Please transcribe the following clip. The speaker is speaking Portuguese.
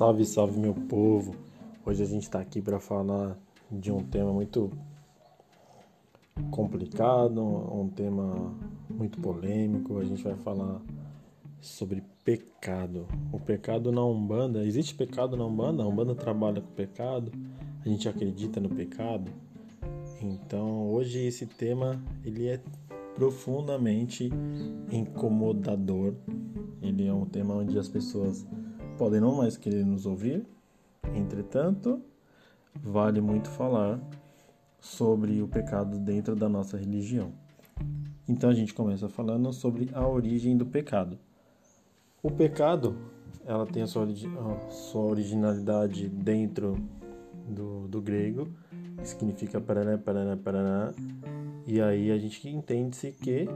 Salve, salve meu povo! Hoje a gente está aqui para falar de um tema muito complicado, um tema muito polêmico. A gente vai falar sobre pecado. O pecado na Umbanda, existe pecado na Umbanda? A Umbanda trabalha com pecado? A gente acredita no pecado? Então, hoje esse tema ele é profundamente incomodador. Ele é um tema onde as pessoas podem não mais querer nos ouvir. Entretanto, vale muito falar sobre o pecado dentro da nossa religião. Então a gente começa falando sobre a origem do pecado. O pecado, ela tem a sua, a sua originalidade dentro do, do grego, que significa paraná, paraná, paraná. E aí a gente entende-se que